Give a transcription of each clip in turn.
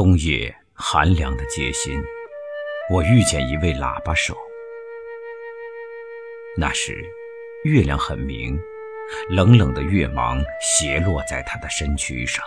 冬夜寒凉的街心，我遇见一位喇叭手。那时，月亮很明，冷冷的月芒斜落在他的身躯上，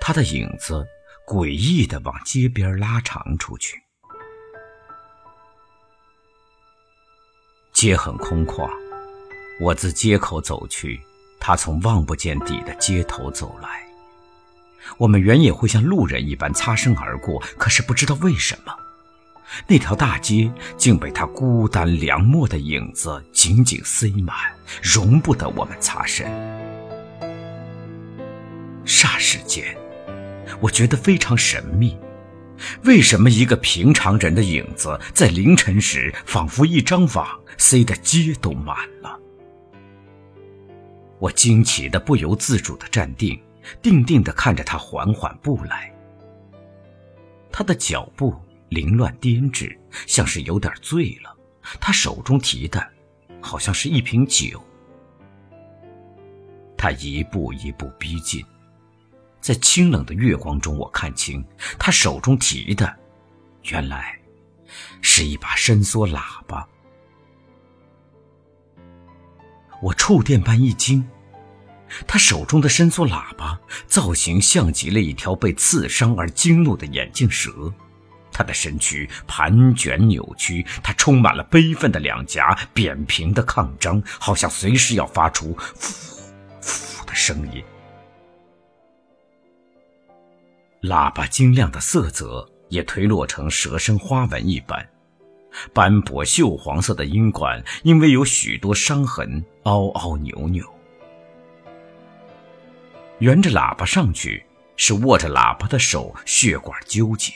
他的影子诡异地往街边拉长出去。街很空旷，我自街口走去，他从望不见底的街头走来。我们原也会像路人一般擦身而过，可是不知道为什么，那条大街竟被他孤单凉漠的影子紧紧塞满，容不得我们擦身。霎时间，我觉得非常神秘：为什么一个平常人的影子在凌晨时，仿佛一张网塞得街都满了？我惊奇的不由自主的站定。定定地看着他缓缓步来，他的脚步凌乱颠滞，像是有点醉了。他手中提的，好像是一瓶酒。他一步一步逼近，在清冷的月光中，我看清他手中提的，原来是一把伸缩喇叭。我触电般一惊。他手中的伸缩喇叭造型像极了一条被刺伤而惊怒的眼镜蛇，他的身躯盘卷扭曲，他充满了悲愤的两颊扁平的抗张，好像随时要发出“呼呼”的声音。喇叭晶亮的色泽也褪落成蛇身花纹一般，斑驳锈黄色的音管因为有许多伤痕，凹凹扭扭。沿着喇叭上去，是握着喇叭的手血管纠结。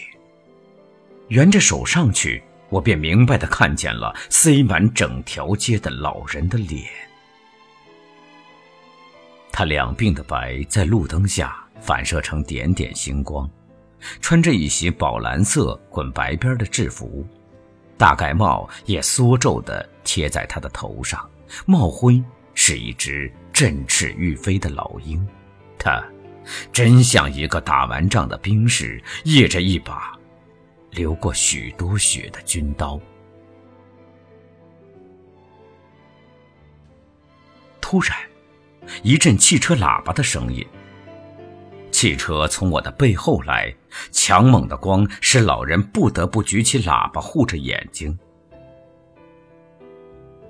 沿着手上去，我便明白的看见了塞满整条街的老人的脸。他两鬓的白在路灯下反射成点点星光，穿着一袭宝蓝色滚白边的制服，大盖帽也缩皱的贴在他的头上，帽徽是一只振翅欲飞的老鹰。他真像一个打完仗的兵士，掖着一把流过许多血的军刀。突然，一阵汽车喇叭的声音。汽车从我的背后来，强猛的光使老人不得不举起喇叭护着眼睛。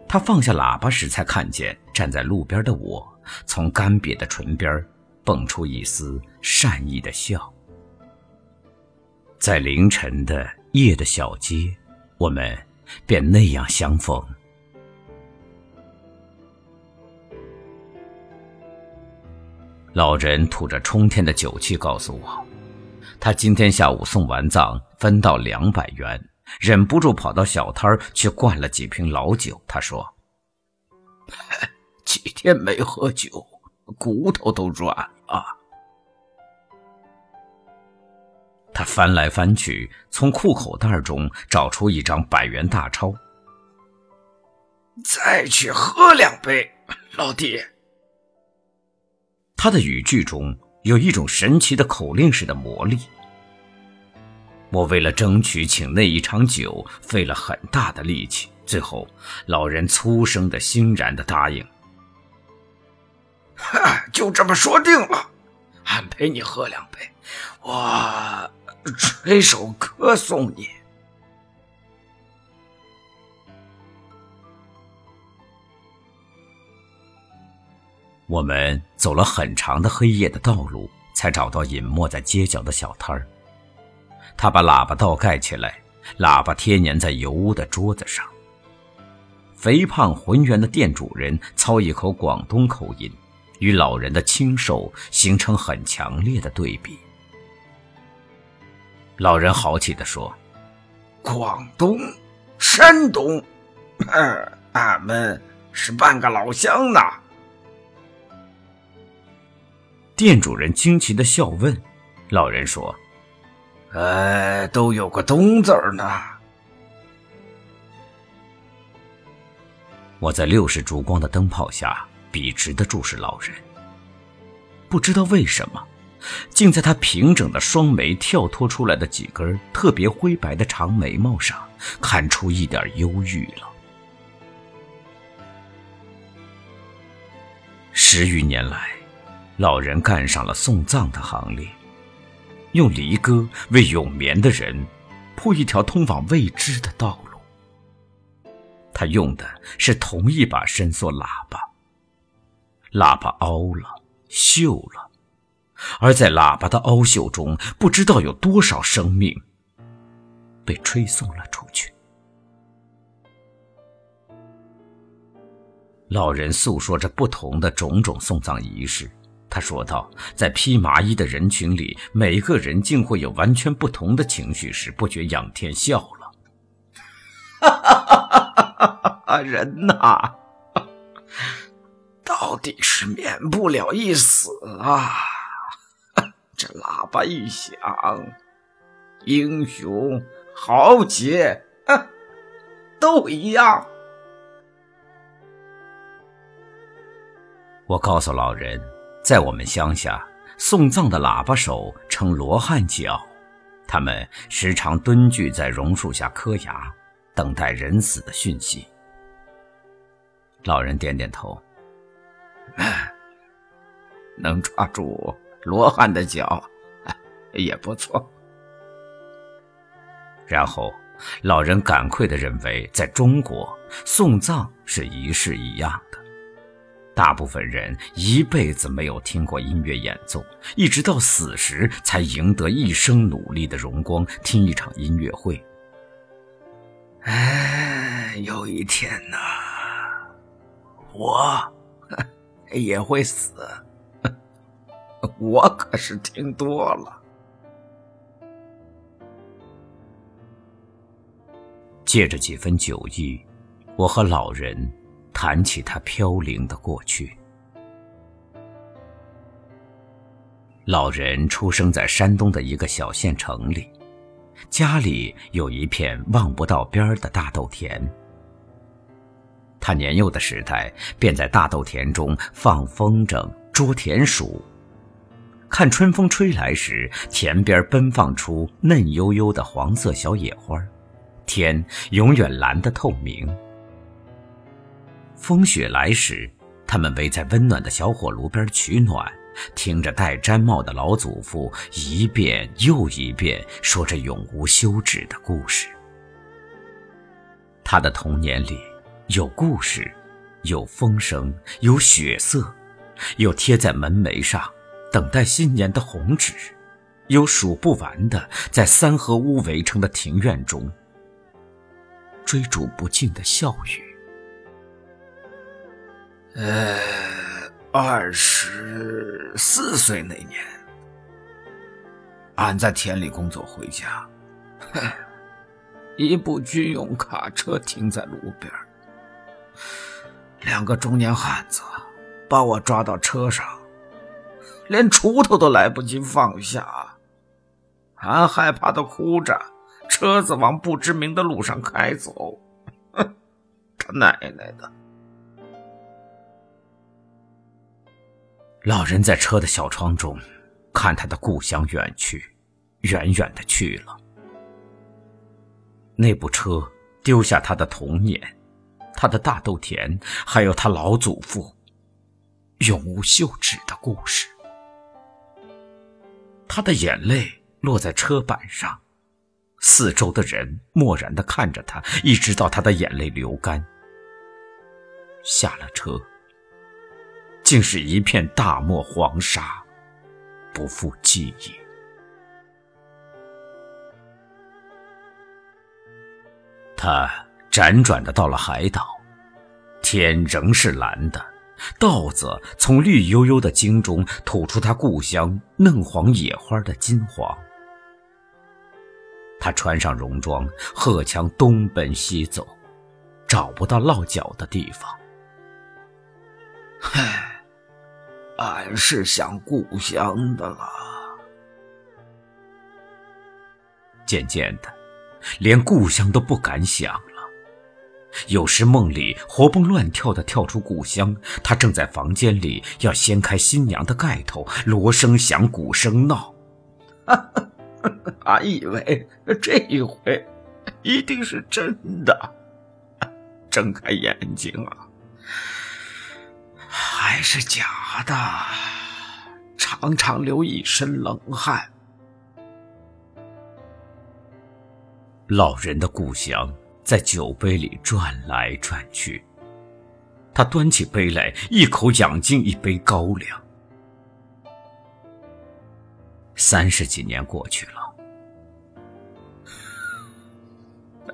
他放下喇叭时，才看见站在路边的我，从干瘪的唇边蹦出一丝善意的笑，在凌晨的夜的小街，我们便那样相逢。老人吐着冲天的酒气，告诉我，他今天下午送完葬，分到两百元，忍不住跑到小摊儿去灌了几瓶老酒。他说：“ 几天没喝酒，骨头都软。”了！他翻来翻去，从裤口袋中找出一张百元大钞。再去喝两杯，老弟。他的语句中有一种神奇的口令式的魔力。我为了争取请那一场酒，费了很大的力气，最后老人粗声的、欣然的答应。哈，就这么说定了，俺陪你喝两杯，我吹首歌送你。我们走了很长的黑夜的道路，才找到隐没在街角的小摊儿。他把喇叭倒盖起来，喇叭贴粘在油污的桌子上。肥胖浑圆的店主人操一口广东口音。与老人的清瘦形成很强烈的对比。老人豪气地说：“广东、山东，俺们是半个老乡呢。”店主人惊奇的笑问：“老人说，呃，都有个东字儿呢。”我在六十烛光的灯泡下。笔直的注视老人，不知道为什么，竟在他平整的双眉跳脱出来的几根特别灰白的长眉毛上，看出一点忧郁了。十余年来，老人干上了送葬的行列，用离歌为永眠的人铺一条通往未知的道路。他用的是同一把伸缩喇叭，喇叭凹了，锈了。而在喇叭的凹锈中，不知道有多少生命被吹送了出去。老人诉说着不同的种种送葬仪式，他说道：“在披麻衣的人群里，每个人竟会有完全不同的情绪时，不觉仰天笑了。”哈哈哈哈哈！人呐，到底是免不了一死啊！这喇叭一响，英雄豪杰，都一样。我告诉老人，在我们乡下，送葬的喇叭手称罗汉脚，他们时常蹲踞在榕树下磕牙，等待人死的讯息。老人点点头，能抓住。罗汉的脚，也不错。然后，老人感愧地认为，在中国送葬是一式一样的。大部分人一辈子没有听过音乐演奏，一直到死时才赢得一生努力的荣光，听一场音乐会。哎，有一天呐，我也会死。我可是听多了。借着几分酒意，我和老人谈起他飘零的过去。老人出生在山东的一个小县城里，家里有一片望不到边的大豆田。他年幼的时代便在大豆田中放风筝、捉田鼠。看春风吹来时，田边奔放出嫩悠悠的黄色小野花，天永远蓝得透明。风雪来时，他们围在温暖的小火炉边取暖，听着戴毡帽的老祖父一遍又一遍说着永无休止的故事。他的童年里有故事，有风声，有血色，有贴在门楣上。等待新年的红纸，有数不完的在三合屋围成的庭院中追逐不尽的笑语。呃，二十四岁那年，俺在田里工作回家，哼 一部军用卡车停在路边，两个中年汉子把我抓到车上。连锄头都来不及放下，俺害怕的哭着，车子往不知名的路上开走。他奶奶的！老人在车的小窗中，看他的故乡远去，远远的去了。那部车丢下他的童年，他的大豆田，还有他老祖父永无休止的故事。他的眼泪落在车板上，四周的人漠然的看着他，一直到他的眼泪流干。下了车，竟是一片大漠黄沙，不复记忆。他辗转的到了海岛，天仍是蓝的。稻子从绿油油的茎中吐出它故乡嫩黄野花的金黄。他穿上戎装，荷枪东奔西走，找不到落脚的地方。唉，俺是想故乡的了。渐渐的，连故乡都不敢想了。有时梦里活蹦乱跳的跳出故乡，他正在房间里要掀开新娘的盖头，锣声响，鼓声闹。俺 以为这一回一定是真的，睁开眼睛啊，还是假的，常常流一身冷汗。老人的故乡在酒杯里转来转去，他端起杯来，一口仰进一杯高粱。三十几年过去了，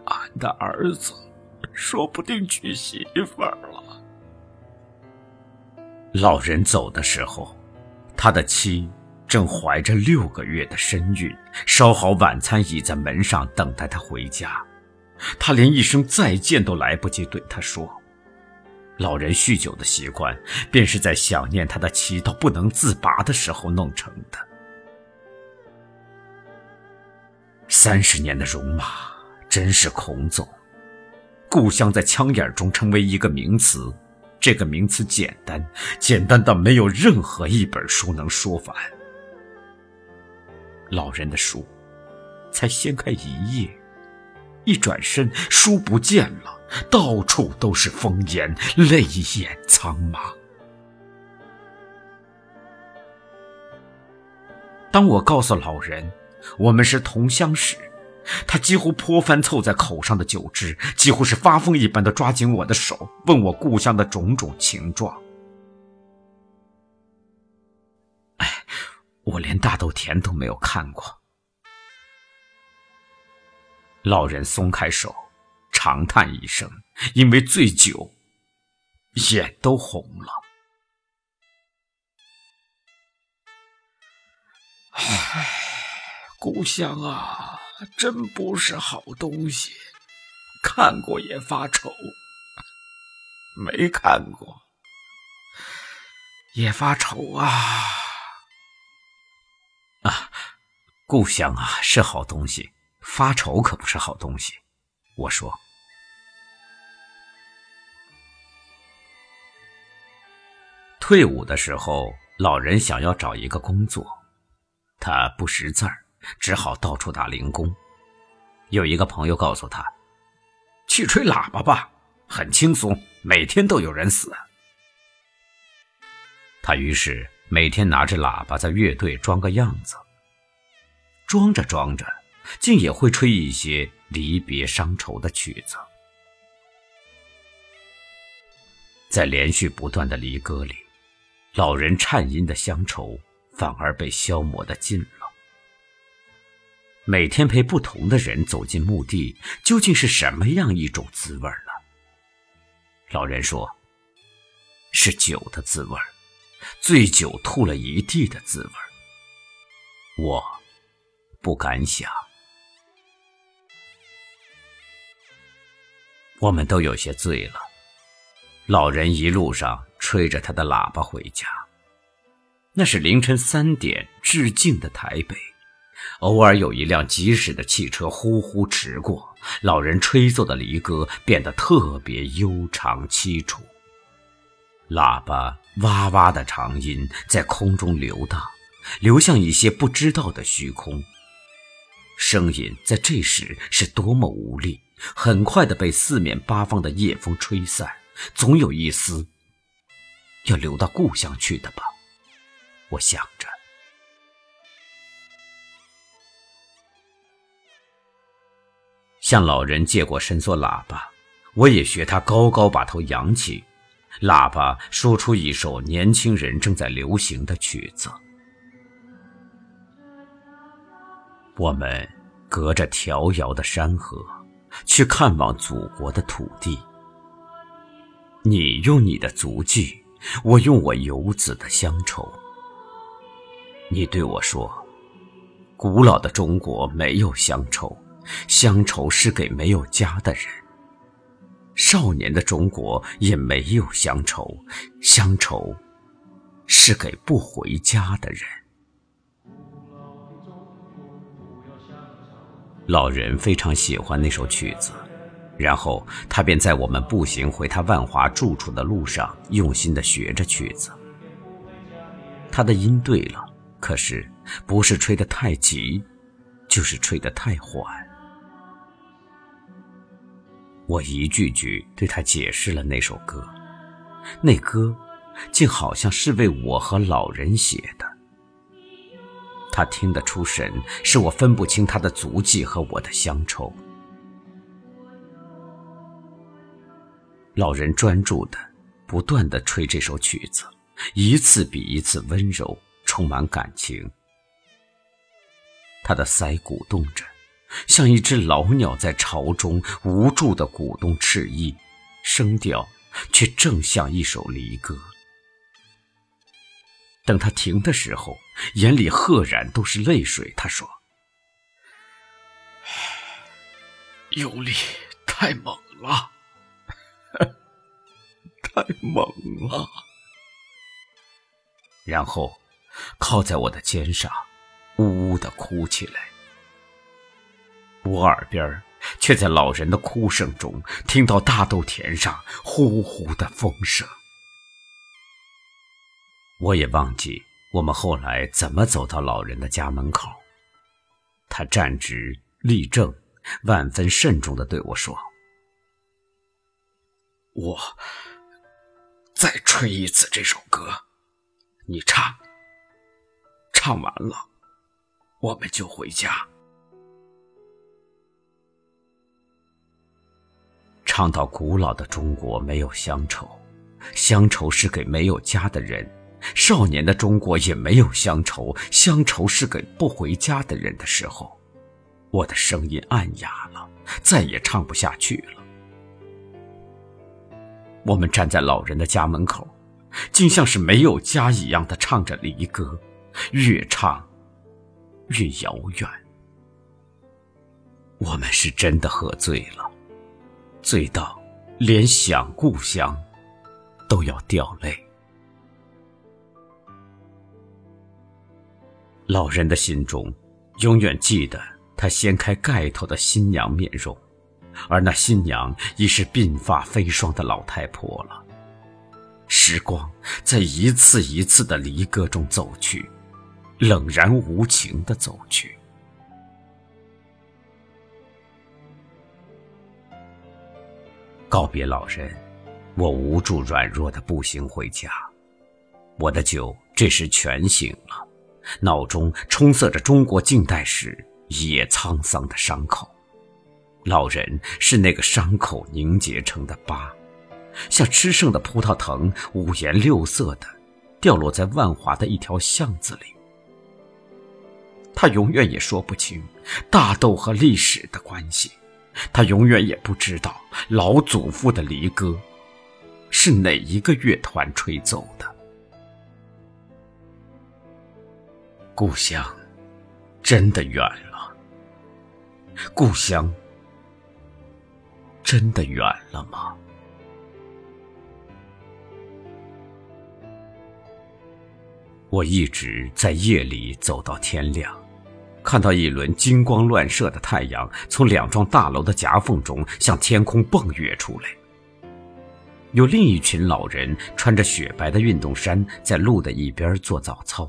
俺的儿子说不定娶媳妇儿了。老人走的时候，他的妻。正怀着六个月的身孕，烧好晚餐倚在门上等待他回家。他连一声再见都来不及对他说。老人酗酒的习惯，便是在想念他的妻到不能自拔的时候弄成的。三十年的戎马，真是空走。故乡在枪眼中成为一个名词，这个名词简单，简单到没有任何一本书能说完。老人的书，才掀开一页，一转身，书不见了，到处都是烽烟，泪眼苍茫。当我告诉老人我们是同乡时，他几乎泼翻凑在口上的酒汁，几乎是发疯一般的抓紧我的手，问我故乡的种种情状。哎我连大豆田都没有看过。老人松开手，长叹一声，因为醉酒，眼都红了。唉，故乡啊，真不是好东西，看过也发愁；没看过也发愁啊。啊，故乡啊是好东西，发愁可不是好东西。我说，退伍的时候，老人想要找一个工作，他不识字儿，只好到处打零工。有一个朋友告诉他，去吹喇叭吧，很轻松，每天都有人死。他于是。每天拿着喇叭在乐队装个样子，装着装着，竟也会吹一些离别伤愁的曲子。在连续不断的离歌里，老人颤音的乡愁反而被消磨的尽了。每天陪不同的人走进墓地，究竟是什么样一种滋味呢？老人说：“是酒的滋味。”醉酒吐了一地的滋味我不敢想。我们都有些醉了。老人一路上吹着他的喇叭回家，那是凌晨三点，致敬的台北。偶尔有一辆疾驶的汽车呼呼驰过，老人吹奏的离歌变得特别悠长凄楚。喇叭哇哇的长音在空中流荡，流向一些不知道的虚空。声音在这时是多么无力，很快的被四面八方的夜风吹散。总有一丝要流到故乡去的吧，我想着。向老人借过伸缩喇叭，我也学他高高把头扬起。喇叭说出一首年轻人正在流行的曲子。我们隔着迢遥的山河，去看望祖国的土地。你用你的足迹，我用我游子的乡愁。你对我说：“古老的中国没有乡愁，乡愁是给没有家的人。”少年的中国也没有乡愁，乡愁是给不回家的人。老人非常喜欢那首曲子，然后他便在我们步行回他万华住处的路上，用心地学着曲子。他的音对了，可是不是吹得太急，就是吹得太缓。我一句句对他解释了那首歌，那歌竟好像是为我和老人写的。他听得出神，使我分不清他的足迹和我的乡愁。老人专注的、不断的吹这首曲子，一次比一次温柔，充满感情。他的腮鼓动着，像一只老鸟在巢中无助的鼓动翅翼，声调却正像一首离歌。等他停的时候，眼里赫然都是泪水。他说：“用力太猛了。”太猛了，然后靠在我的肩上，呜呜的哭起来。我耳边却在老人的哭声中听到大豆田上呼呼的风声。我也忘记我们后来怎么走到老人的家门口。他站直立正，万分慎重的对我说：“我。”再吹一次这首歌，你唱。唱完了，我们就回家。唱到古老的中国没有乡愁，乡愁是给没有家的人；少年的中国也没有乡愁，乡愁是给不回家的人的时候，我的声音暗哑了，再也唱不下去了。我们站在老人的家门口，竟像是没有家一样的唱着离歌，越唱越遥远。我们是真的喝醉了，醉到连想故乡都要掉泪。老人的心中永远记得他掀开盖头的新娘面容。而那新娘已是鬓发飞霜的老太婆了。时光在一次一次的离歌中走去，冷然无情的走去。告别老人，我无助软弱的步行回家。我的酒这时全醒了，脑中充塞着中国近代史也沧桑的伤口。老人是那个伤口凝结成的疤，像吃剩的葡萄藤，五颜六色的，掉落在万华的一条巷子里。他永远也说不清大豆和历史的关系，他永远也不知道老祖父的离歌是哪一个乐团吹奏的。故乡真的远了，故乡。真的远了吗？我一直在夜里走到天亮，看到一轮金光乱射的太阳从两幢大楼的夹缝中向天空蹦跃出来。有另一群老人穿着雪白的运动衫，在路的一边做早操。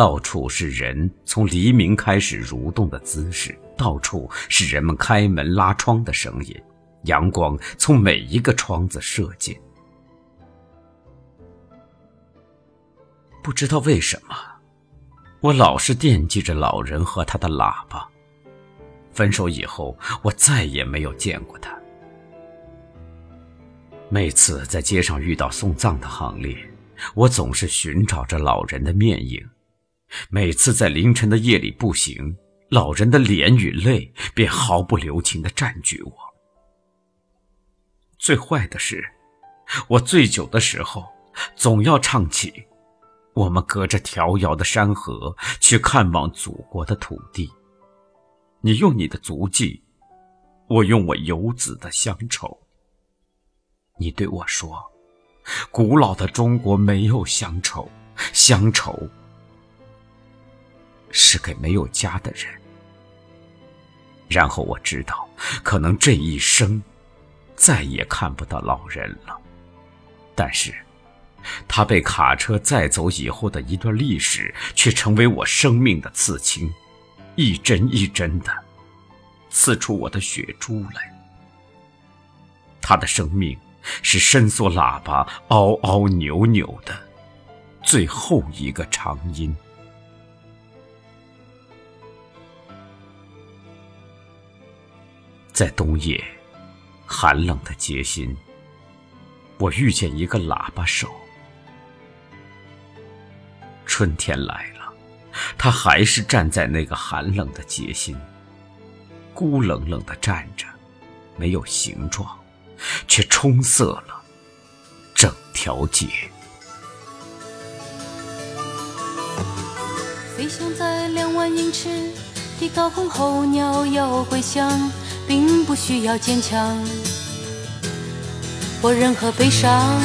到处是人从黎明开始蠕动的姿势，到处是人们开门拉窗的声音，阳光从每一个窗子射进。不知道为什么，我老是惦记着老人和他的喇叭。分手以后，我再也没有见过他。每次在街上遇到送葬的行列，我总是寻找着老人的面影。每次在凌晨的夜里步行，老人的脸与泪便毫不留情地占据我。最坏的是，我醉酒的时候，总要唱起：“我们隔着迢遥的山河去看望祖国的土地。”你用你的足迹，我用我游子的乡愁。你对我说：“古老的中国没有乡愁，乡愁。”是给没有家的人。然后我知道，可能这一生再也看不到老人了。但是，他被卡车载走以后的一段历史，却成为我生命的刺青，一针一针的刺出我的血珠来。他的生命是伸缩喇叭嗷嗷扭扭的最后一个长音。在冬夜寒冷的街心，我遇见一个喇叭手。春天来了，他还是站在那个寒冷的街心，孤冷冷的站着，没有形状，却冲色了整条街。飞翔在两万英尺的高空，候鸟要归乡。并不需要坚强，或任何悲伤，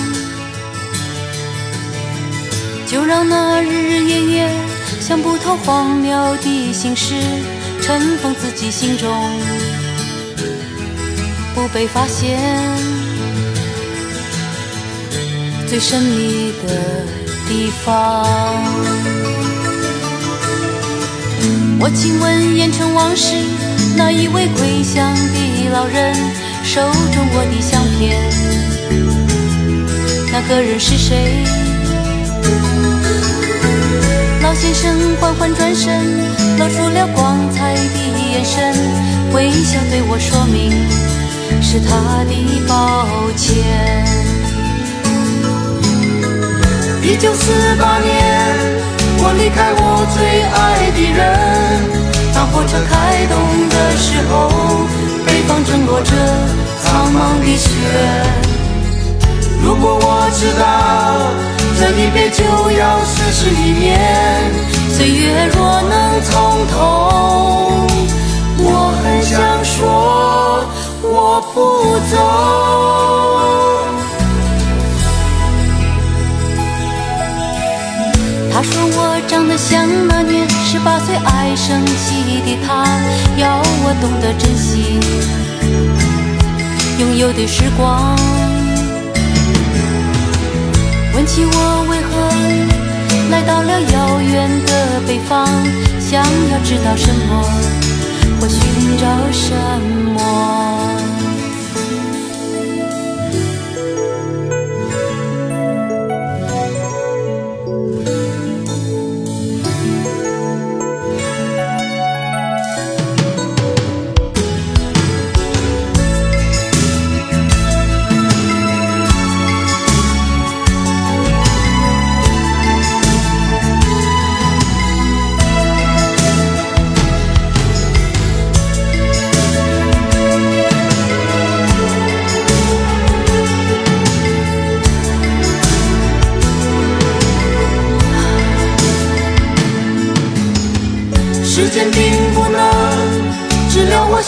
就让那日日夜夜想不透荒谬的心事尘封自己心中，不被发现最神秘的地方。我亲吻烟尘往事。那一位归乡的老人手中我的相片，那个人是谁？老先生缓缓转身，露出了光彩的眼神，微笑对我说明是他的抱歉。一九四八年，我离开我最爱的人。火车开动的时候，北方正落着苍茫的雪。如果我知道这一别就要四十一年，岁月若能从头，我很想说我不走。说我长得像那年十八岁爱生气的他，要我懂得珍惜拥有的时光。问起我为何来到了遥远的北方，想要知道什么或寻找什么。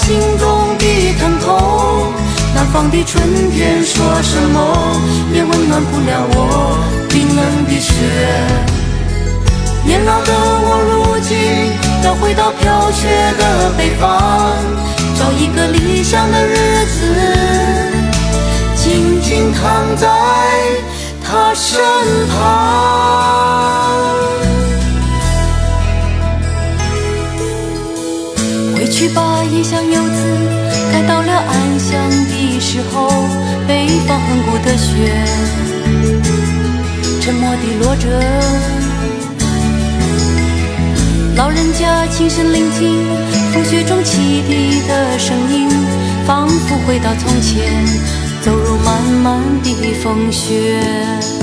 心中的疼痛，南方的春天说什么也温暖不了我冰冷的雪。年老的我如今要回到飘雪的北方，找一个理想的日子，静静躺在他身旁。去把异乡游子带到了安详的时候，北方恒古的雪沉默地落着。老人家轻声聆听风雪中汽笛的声音，仿佛回到从前，走入漫漫的风雪。